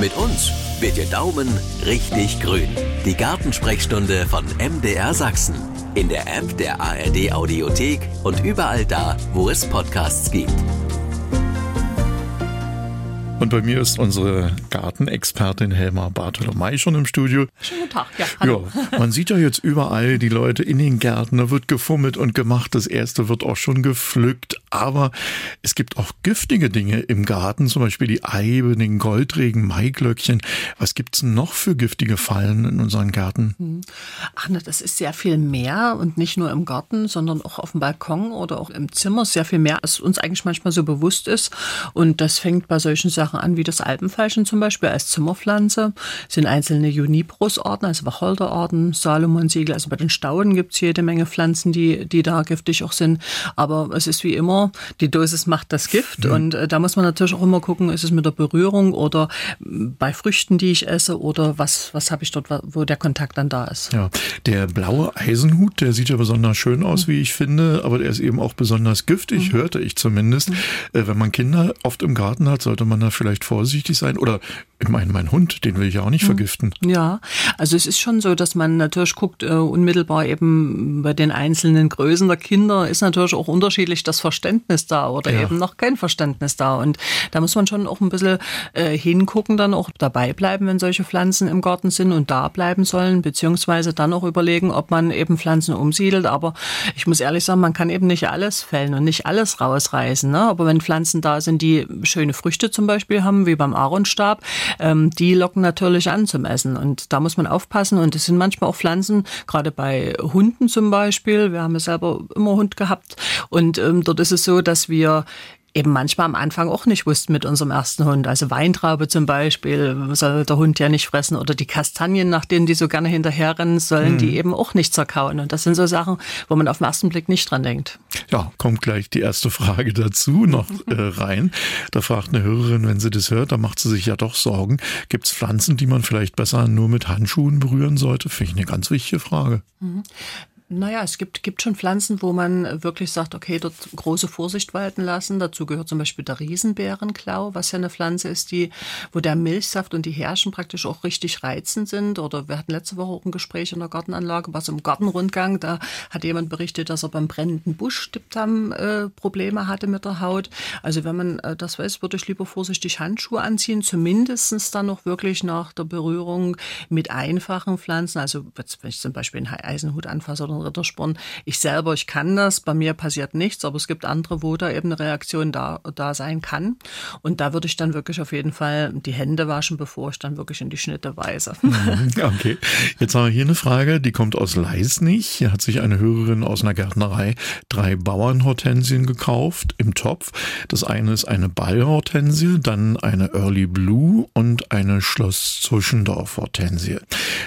Mit uns wird Ihr Daumen richtig grün. Die Gartensprechstunde von MDR Sachsen. In der App der ARD Audiothek und überall da, wo es Podcasts gibt. Und bei mir ist unsere Gartenexpertin Helma Bartolomei schon im Studio. Schönen guten Tag. Ja, hallo. Ja, man sieht ja jetzt überall die Leute in den Gärten, da wird gefummelt und gemacht. Das erste wird auch schon gepflückt. Aber es gibt auch giftige Dinge im Garten, zum Beispiel die Eibe, den Goldregen, Maiglöckchen. Was gibt's noch für giftige Fallen in unseren Gärten? Hm. Ach, na, das ist sehr viel mehr und nicht nur im Garten, sondern auch auf dem Balkon oder auch im Zimmer. Sehr viel mehr, als uns eigentlich manchmal so bewusst ist. Und das fängt bei solchen Sachen Sachen an, wie das Alpenfeilchen zum Beispiel als Zimmerpflanze. Es sind einzelne Juniperus-Arten, also Wacholderarten, Salomonsiegel. Also bei den Stauden gibt es jede Menge Pflanzen, die, die da giftig auch sind. Aber es ist wie immer, die Dosis macht das Gift. Mhm. Und äh, da muss man natürlich auch immer gucken, ist es mit der Berührung oder bei Früchten, die ich esse oder was, was habe ich dort, wo der Kontakt dann da ist. Ja, der blaue Eisenhut, der sieht ja besonders schön aus, mhm. wie ich finde, aber der ist eben auch besonders giftig, mhm. hörte ich zumindest. Mhm. Äh, wenn man Kinder oft im Garten hat, sollte man da vielleicht vorsichtig sein? Oder ich meine, mein Hund, den will ich ja auch nicht hm. vergiften. Ja, also es ist schon so, dass man natürlich guckt, uh, unmittelbar eben bei den einzelnen Größen der Kinder ist natürlich auch unterschiedlich das Verständnis da oder ja. eben noch kein Verständnis da. Und da muss man schon auch ein bisschen äh, hingucken, dann auch dabei bleiben, wenn solche Pflanzen im Garten sind und da bleiben sollen, beziehungsweise dann auch überlegen, ob man eben Pflanzen umsiedelt. Aber ich muss ehrlich sagen, man kann eben nicht alles fällen und nicht alles rausreißen. Ne? Aber wenn Pflanzen da sind, die schöne Früchte zum Beispiel Beispiel haben, wie beim Aaronstab, ähm, die locken natürlich an zum Essen. Und da muss man aufpassen. Und es sind manchmal auch Pflanzen, gerade bei Hunden zum Beispiel. Wir haben ja selber immer Hund gehabt. Und ähm, dort ist es so, dass wir eben manchmal am Anfang auch nicht wussten mit unserem ersten Hund. Also Weintraube zum Beispiel soll der Hund ja nicht fressen oder die Kastanien, nach denen die so gerne hinterherrennen, sollen hm. die eben auch nicht zerkauen. Und das sind so Sachen, wo man auf den ersten Blick nicht dran denkt. Ja, kommt gleich die erste Frage dazu noch äh, rein. Da fragt eine Hörerin, wenn sie das hört, da macht sie sich ja doch Sorgen. Gibt es Pflanzen, die man vielleicht besser nur mit Handschuhen berühren sollte? Finde ich eine ganz wichtige Frage. Mhm. Naja, es gibt, gibt schon Pflanzen, wo man wirklich sagt, okay, dort große Vorsicht walten lassen. Dazu gehört zum Beispiel der Riesenbeerenklau, was ja eine Pflanze ist, die, wo der Milchsaft und die Härchen praktisch auch richtig reizend sind. Oder wir hatten letzte Woche auch ein Gespräch in der Gartenanlage, was im Gartenrundgang, da hat jemand berichtet, dass er beim brennenden Busch Diptam äh, Probleme hatte mit der Haut. Also wenn man äh, das weiß, würde ich lieber vorsichtig Handschuhe anziehen, zumindestens dann noch wirklich nach der Berührung mit einfachen Pflanzen. Also wenn ich zum Beispiel einen Eisenhut anfasse oder Rittersporn. Ich selber, ich kann das, bei mir passiert nichts, aber es gibt andere, wo da eben eine Reaktion da, da sein kann. Und da würde ich dann wirklich auf jeden Fall die Hände waschen, bevor ich dann wirklich in die Schnitte weise. Mhm, okay. Jetzt haben wir hier eine Frage, die kommt aus Leisnich. Hier hat sich eine Hörerin aus einer Gärtnerei drei Bauernhortensien gekauft im Topf. Das eine ist eine Ballhortensie, dann eine Early Blue und eine Schloss Zuschendorf Hortensie.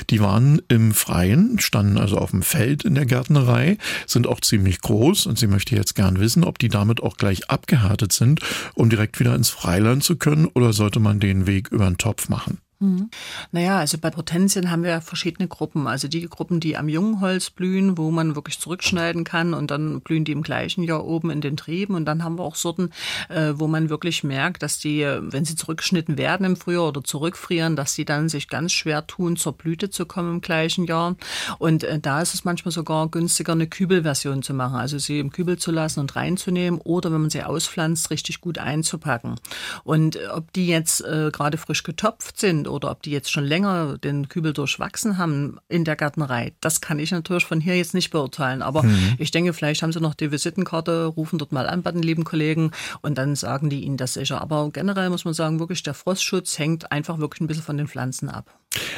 Die waren im Freien, standen also auf dem Feld in der Gärtnerei, sind auch ziemlich groß und sie möchte jetzt gern wissen, ob die damit auch gleich abgehärtet sind, um direkt wieder ins Freiland zu können oder sollte man den Weg über den Topf machen? Mhm. Naja, also bei Hortensien haben wir verschiedene Gruppen. Also die Gruppen, die am jungen Holz blühen, wo man wirklich zurückschneiden kann und dann blühen die im gleichen Jahr oben in den Trieben. Und dann haben wir auch Sorten, äh, wo man wirklich merkt, dass die, wenn sie zurückgeschnitten werden im Frühjahr oder zurückfrieren, dass sie dann sich ganz schwer tun, zur Blüte zu kommen im gleichen Jahr. Und äh, da ist es manchmal sogar günstiger, eine Kübelversion zu machen. Also sie im Kübel zu lassen und reinzunehmen oder wenn man sie auspflanzt, richtig gut einzupacken. Und äh, ob die jetzt gerade frisch getopft sind oder ob die jetzt schon länger den Kübel durchwachsen haben in der Gärtnerei, das kann ich natürlich von hier jetzt nicht beurteilen. Aber mhm. ich denke, vielleicht haben sie noch die Visitenkarte, rufen dort mal an bei den lieben Kollegen und dann sagen die ihnen das sicher. Aber generell muss man sagen, wirklich der Frostschutz hängt einfach wirklich ein bisschen von den Pflanzen ab.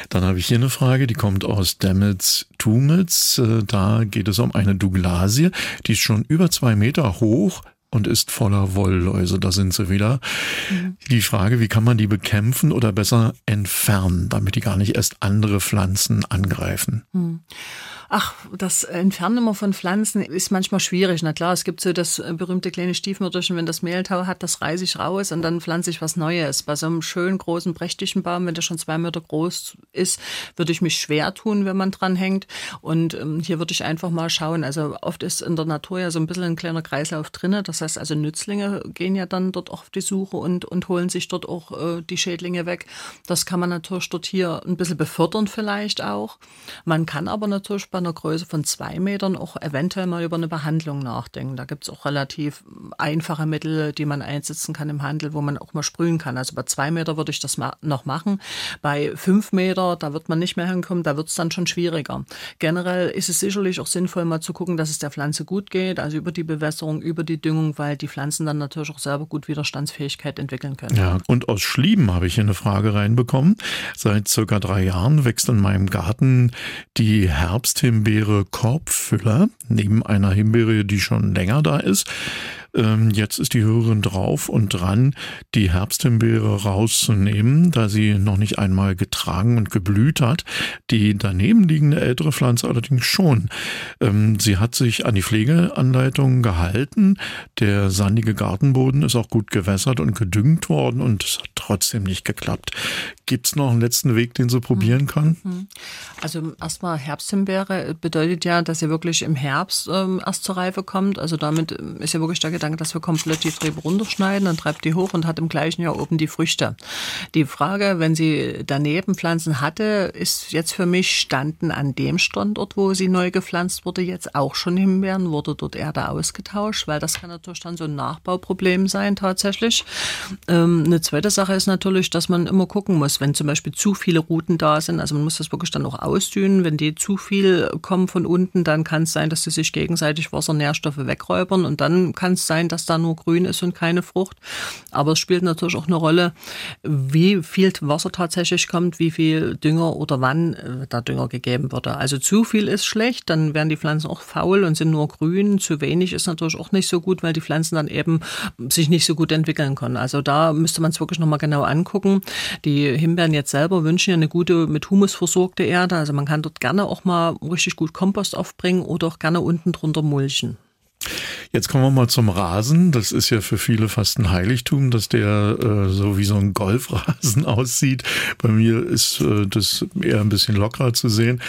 Dann habe ich hier eine Frage, die kommt aus Demitz-Tumitz. Äh, da geht es um eine Douglasie, die ist schon über zwei Meter hoch, und ist voller Wollläuse. Da sind sie wieder. Mhm. Die Frage, wie kann man die bekämpfen oder besser entfernen, damit die gar nicht erst andere Pflanzen angreifen? Mhm. Ach, das Entfernen immer von Pflanzen ist manchmal schwierig. Na klar, es gibt so das berühmte kleine Stiefmütterchen, wenn das Mehltau hat, das reiße ich raus und dann pflanze ich was Neues. Bei so einem schönen, großen, prächtigen Baum, wenn der schon zwei Meter groß ist, würde ich mich schwer tun, wenn man dran hängt. Und ähm, hier würde ich einfach mal schauen. Also oft ist in der Natur ja so ein bisschen ein kleiner Kreislauf drinne. Das heißt also Nützlinge gehen ja dann dort auf die Suche und, und holen sich dort auch äh, die Schädlinge weg. Das kann man natürlich dort hier ein bisschen befördern vielleicht auch. Man kann aber natürlich bei einer Größe von zwei Metern auch eventuell mal über eine Behandlung nachdenken. Da gibt es auch relativ einfache Mittel, die man einsetzen kann im Handel, wo man auch mal sprühen kann. Also bei zwei Meter würde ich das noch machen. Bei fünf Meter, da wird man nicht mehr hinkommen, da wird es dann schon schwieriger. Generell ist es sicherlich auch sinnvoll, mal zu gucken, dass es der Pflanze gut geht, also über die Bewässerung, über die Düngung, weil die Pflanzen dann natürlich auch selber gut Widerstandsfähigkeit entwickeln können. Ja, und aus Schlieben habe ich hier eine Frage reinbekommen. Seit circa drei Jahren wächst in meinem Garten die Herbsthimbeere Korbfüller neben einer Himbeere, die schon länger da ist. Ähm, jetzt ist die Hörerin drauf und dran, die Herbsthimbeere rauszunehmen, da sie noch nicht einmal getragen und geblüht hat. Die daneben liegende ältere Pflanze allerdings schon. Ähm, sie hat sich an die Pflegeanleitungen gehalten. Der sandige Gartenboden ist auch gut gewässert und gedüngt worden und es hat trotzdem nicht geklappt. Gibt es noch einen letzten Weg, den sie probieren kann? Mhm. Also erstmal Herbsthimbeere bedeutet ja, dass sie wirklich im Herbst ähm, erst zur Reife kommt. Also damit ist ja wirklich der Gedanke, dass wir komplett die Triebe runterschneiden, dann treibt die hoch und hat im gleichen Jahr oben die Früchte. Die Frage, wenn sie daneben Pflanzen hatte, ist jetzt für mich standen an dem Standort, wo sie neu gepflanzt wurde, jetzt auch schon Himbeeren, wurde dort Erde ausgetauscht, weil das kann natürlich dann so ein Nachbauproblem sein tatsächlich. Ähm, eine zweite Sache ist natürlich, dass man immer gucken muss, wenn zum Beispiel zu viele Routen da sind, also man muss das wirklich dann auch ausdünnen, wenn die zu viel kommen von unten, dann kann es sein, dass sie sich gegenseitig Wasser, Nährstoffe wegräubern. Und dann kann es sein, dass da nur grün ist und keine Frucht. Aber es spielt natürlich auch eine Rolle, wie viel Wasser tatsächlich kommt, wie viel Dünger oder wann äh, der Dünger gegeben wurde. Also zu viel ist schlecht, dann werden die Pflanzen auch faul und sind nur grün. Zu wenig ist natürlich auch nicht so gut, weil die Pflanzen dann eben sich nicht so gut entwickeln können. Also da müsste man es wirklich nochmal genau angucken. Die Himbeeren jetzt selber wünschen ja eine gute mit Humus versorgte Erde. Also man kann dort gerne auch mal richtig gut Kompost aufbringen oder auch gerne unten drunter mulchen. Jetzt kommen wir mal zum Rasen. Das ist ja für viele fast ein Heiligtum, dass der äh, so wie so ein Golfrasen aussieht. Bei mir ist äh, das eher ein bisschen lockerer zu sehen.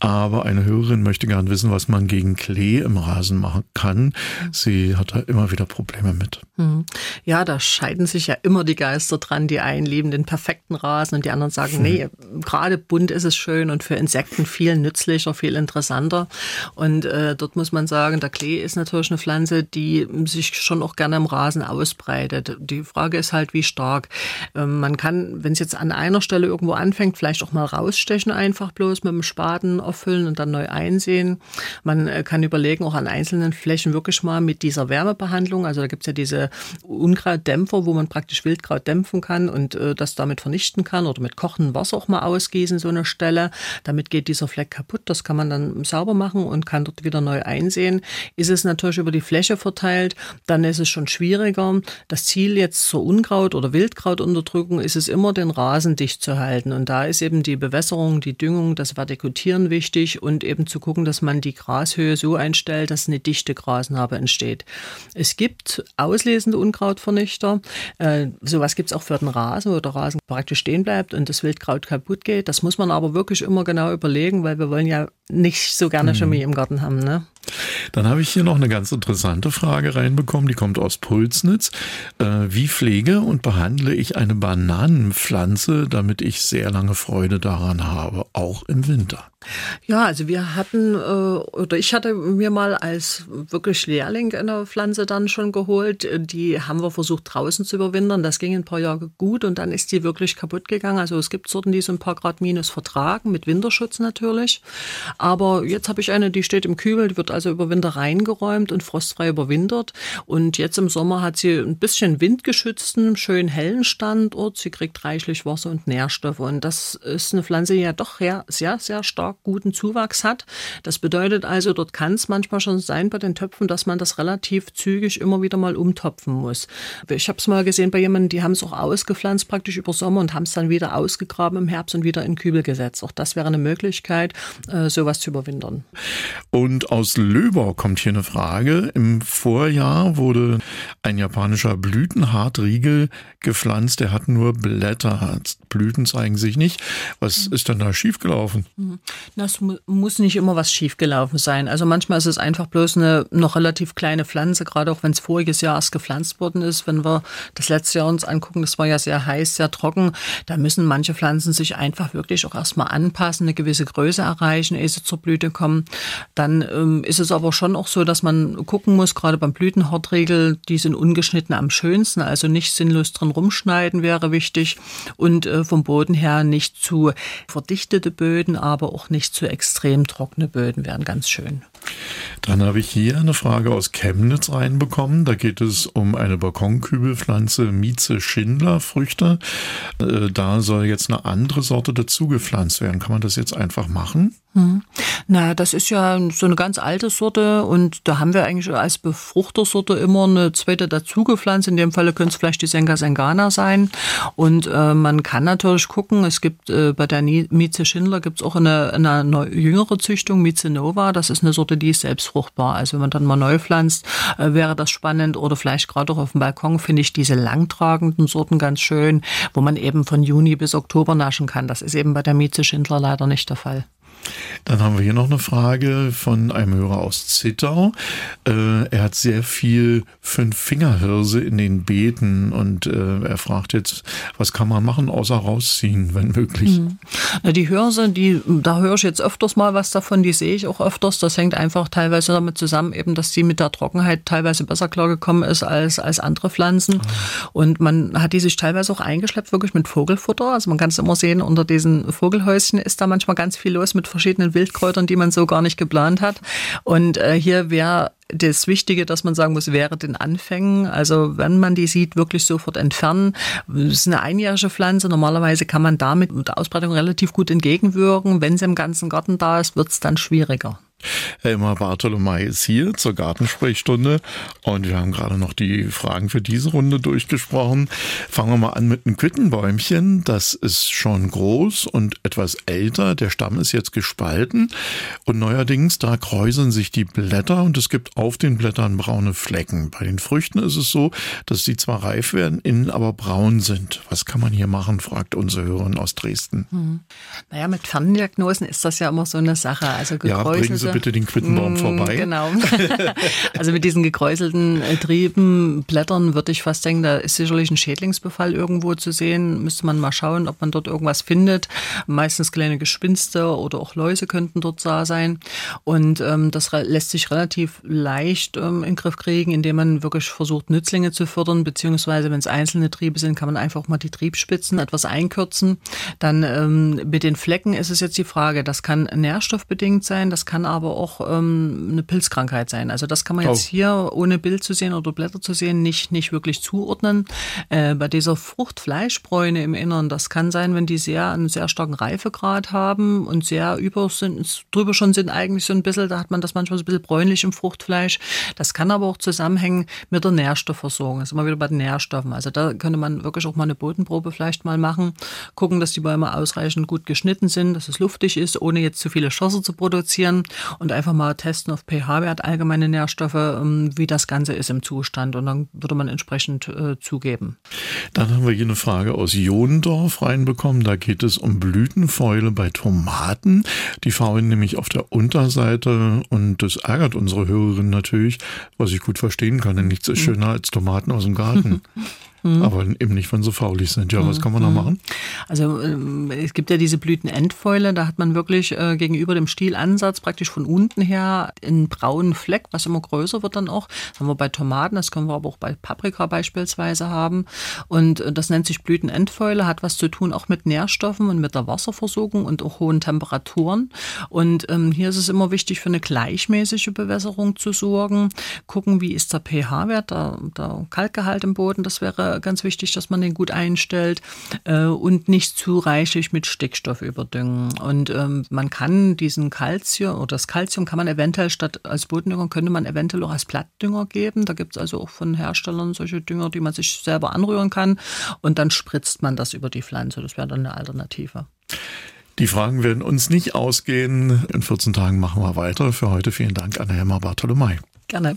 Aber eine Hörerin möchte gern wissen, was man gegen Klee im Rasen machen kann. Sie hat da immer wieder Probleme mit. Hm. Ja, da scheiden sich ja immer die Geister dran. Die einen lieben den perfekten Rasen und die anderen sagen, hm. nee, gerade bunt ist es schön und für Insekten viel nützlicher, viel interessanter. Und äh, dort muss man sagen, der Klee ist natürlich eine Pflanze, Pflanze, die sich schon auch gerne im Rasen ausbreitet. Die Frage ist halt, wie stark. Ähm, man kann, wenn es jetzt an einer Stelle irgendwo anfängt, vielleicht auch mal rausstechen, einfach bloß mit dem Spaten auffüllen und dann neu einsehen. Man äh, kann überlegen, auch an einzelnen Flächen wirklich mal mit dieser Wärmebehandlung, also da gibt es ja diese Unkrautdämpfer, wo man praktisch Wildkraut dämpfen kann und äh, das damit vernichten kann oder mit kochendem Wasser auch mal ausgießen, so eine Stelle. Damit geht dieser Fleck kaputt. Das kann man dann sauber machen und kann dort wieder neu einsehen. Ist es natürlich über die Fläche Fläche verteilt, dann ist es schon schwieriger. Das Ziel jetzt zur Unkraut- oder Wildkrautunterdrückung ist es immer, den Rasen dicht zu halten. Und da ist eben die Bewässerung, die Düngung, das Vertikutieren wichtig und eben zu gucken, dass man die Grashöhe so einstellt, dass eine dichte Grasnarbe entsteht. Es gibt auslesende Unkrautvernichter. Äh, sowas gibt es auch für den Rasen, wo der Rasen praktisch stehen bleibt und das Wildkraut kaputt geht. Das muss man aber wirklich immer genau überlegen, weil wir wollen ja nicht so gerne mhm. Chemie im Garten haben. Ne? Dann habe ich hier noch eine ganz interessante Frage reinbekommen, die kommt aus Pulsnitz. Äh, wie pflege und behandle ich eine Bananenpflanze, damit ich sehr lange Freude daran habe, auch im Winter? Ja, also wir hatten, äh, oder ich hatte mir mal als wirklich Lehrling eine Pflanze dann schon geholt. Die haben wir versucht draußen zu überwintern. Das ging ein paar Jahre gut und dann ist die wirklich kaputt gegangen. Also es gibt Sorten, die so ein paar Grad minus vertragen, mit Winterschutz natürlich. Aber jetzt habe ich eine, die steht im Kübel, die wird also über Winter reingeräumt und frostfrei überwintert. Und jetzt im Sommer hat sie ein bisschen windgeschützten, schön hellen Standort. Sie kriegt reichlich Wasser und Nährstoffe. Und das ist eine Pflanze, die ja doch sehr, sehr, sehr stark guten Zuwachs hat. Das bedeutet also, dort kann es manchmal schon sein bei den Töpfen, dass man das relativ zügig immer wieder mal umtopfen muss. Ich habe es mal gesehen bei jemandem, die haben es auch ausgepflanzt praktisch über Sommer und haben es dann wieder ausgegraben im Herbst und wieder in Kübel gesetzt. Auch das wäre eine Möglichkeit, äh, sowas zu überwintern. Und aus Löber kommt hier eine Frage. Im Vorjahr wurde ein japanischer Blütenhartriegel gepflanzt. Der hat nur Blätter. Blüten zeigen sich nicht. Was ist denn da schiefgelaufen? Das muss nicht immer was schiefgelaufen sein. Also manchmal ist es einfach bloß eine noch relativ kleine Pflanze, gerade auch wenn es voriges Jahr erst gepflanzt worden ist. Wenn wir das letzte Jahr uns angucken, das war ja sehr heiß, sehr trocken. Da müssen manche Pflanzen sich einfach wirklich auch erstmal anpassen, eine gewisse Größe erreichen, ehe sie zur Blüte kommen. Dann ähm, ist es aber schon auch so, dass man gucken muss, gerade beim Blütenhortriegel, die sind ungeschnitten am schönsten, also nicht sinnlos drin rumschneiden wäre wichtig und äh, vom Boden her nicht zu verdichtete Böden, aber auch nicht zu extrem trockene Böden wären ganz schön. Dann habe ich hier eine Frage aus Chemnitz reinbekommen. Da geht es um eine Balkonkübelpflanze Mieze Schindler Früchte. Äh, da soll jetzt eine andere Sorte dazu gepflanzt werden. Kann man das jetzt einfach machen? Hm. Na, das ist ja so eine ganz alte Sorte und da haben wir eigentlich als Befruchtersorte immer eine zweite dazugepflanzt. In dem Falle könnte es vielleicht die Senga Sengana sein. Und äh, man kann natürlich gucken, es gibt äh, bei der Mieze Schindler gibt es auch eine, eine jüngere Züchtung, Mieze Nova. Das ist eine Sorte, die ist selbst fruchtbar. Also wenn man dann mal neu pflanzt, äh, wäre das spannend. Oder vielleicht gerade auch auf dem Balkon finde ich diese langtragenden Sorten ganz schön, wo man eben von Juni bis Oktober naschen kann. Das ist eben bei der Mieze Schindler leider nicht der Fall. Dann haben wir hier noch eine Frage von einem Hörer aus Zittau. Äh, er hat sehr viel Fünf-Fingerhirse in den Beeten und äh, er fragt jetzt, was kann man machen, außer rausziehen, wenn möglich? Mhm. Na, die Hirse, die, da höre ich jetzt öfters mal was davon, die sehe ich auch öfters. Das hängt einfach teilweise damit zusammen, eben, dass die mit der Trockenheit teilweise besser klargekommen ist als, als andere Pflanzen. Ah. Und man hat die sich teilweise auch eingeschleppt, wirklich mit Vogelfutter. Also man kann es immer sehen, unter diesen Vogelhäuschen ist da manchmal ganz viel los mit verschiedenen Wildkräutern, die man so gar nicht geplant hat. Und äh, hier wäre das Wichtige, dass man sagen muss, wäre den Anfängen. Also wenn man die sieht, wirklich sofort entfernen. Das ist eine einjährige Pflanze. Normalerweise kann man damit mit der Ausbreitung relativ gut entgegenwirken. Wenn sie im ganzen Garten da ist, wird es dann schwieriger. Elmar Bartolomei ist hier zur Gartensprechstunde und wir haben gerade noch die Fragen für diese Runde durchgesprochen. Fangen wir mal an mit einem Quittenbäumchen. Das ist schon groß und etwas älter. Der Stamm ist jetzt gespalten und neuerdings da kräuseln sich die Blätter und es gibt auf den Blättern braune Flecken. Bei den Früchten ist es so, dass sie zwar reif werden, innen aber braun sind. Was kann man hier machen, fragt unsere Hörerin aus Dresden. Hm. Naja, mit Ferndiagnosen ist das ja immer so eine Sache. Also gekräuselte bitte den Quittenbaum mm, vorbei. Genau. also mit diesen gekräuselten äh, Trieben, Blättern würde ich fast denken, da ist sicherlich ein Schädlingsbefall irgendwo zu sehen. Müsste man mal schauen, ob man dort irgendwas findet. Meistens kleine Gespinste oder auch Läuse könnten dort da sein. Und ähm, das lässt sich relativ leicht ähm, in den Griff kriegen, indem man wirklich versucht, Nützlinge zu fördern, beziehungsweise wenn es einzelne Triebe sind, kann man einfach mal die Triebspitzen etwas einkürzen. Dann ähm, mit den Flecken ist es jetzt die Frage, das kann nährstoffbedingt sein, das kann aber aber auch ähm, eine Pilzkrankheit sein. Also das kann man jetzt oh. hier ohne Bild zu sehen oder Blätter zu sehen nicht, nicht wirklich zuordnen. Äh, bei dieser Fruchtfleischbräune im Innern, das kann sein, wenn die sehr einen sehr starken Reifegrad haben und sehr über sind, drüber schon sind eigentlich so ein bisschen, da hat man das manchmal so ein bisschen bräunlich im Fruchtfleisch. Das kann aber auch zusammenhängen mit der Nährstoffversorgung. Das ist immer wieder bei den Nährstoffen. Also da könnte man wirklich auch mal eine Bodenprobe vielleicht mal machen, gucken, dass die Bäume ausreichend gut geschnitten sind, dass es luftig ist, ohne jetzt zu viele Schosse zu produzieren und einfach mal testen auf pH-Wert, allgemeine Nährstoffe, ähm, wie das Ganze ist im Zustand. Und dann würde man entsprechend äh, zugeben. Dann haben wir hier eine Frage aus Jonendorf reinbekommen. Da geht es um Blütenfäule bei Tomaten. Die faulen nämlich auf der Unterseite und das ärgert unsere Hörerin natürlich, was ich gut verstehen kann. Denn nichts ist schöner als Tomaten aus dem Garten. Mhm. Aber eben nicht, wenn sie faulig sind. Ja, was kann man da machen? Also ähm, es gibt ja diese Blütenendfäule, da hat man wirklich äh, gegenüber dem Stielansatz praktisch von unten her einen braunen Fleck, was immer größer wird dann auch. Das haben wir bei Tomaten, das können wir aber auch bei Paprika beispielsweise haben. Und äh, das nennt sich Blütenendfäule, hat was zu tun auch mit Nährstoffen und mit der Wasserversorgung und auch hohen Temperaturen. Und ähm, hier ist es immer wichtig, für eine gleichmäßige Bewässerung zu sorgen. Gucken, wie ist der pH-Wert, der, der Kalkgehalt im Boden. Das wäre ganz wichtig, dass man den gut einstellt äh, und nicht zu reichlich mit Stickstoff überdüngen. Und ähm, man kann diesen Kalzium oder das Kalzium kann man eventuell statt als Bodendünger könnte man eventuell auch als Blattdünger geben. Da gibt es also auch von Herstellern solche Dünger, die man sich selber anrühren kann. Und dann spritzt man das über die Pflanze. Das wäre dann eine Alternative. Die Fragen werden uns nicht ausgehen. In 14 Tagen machen wir weiter. Für heute vielen Dank an Helma Bartolomei. Gerne.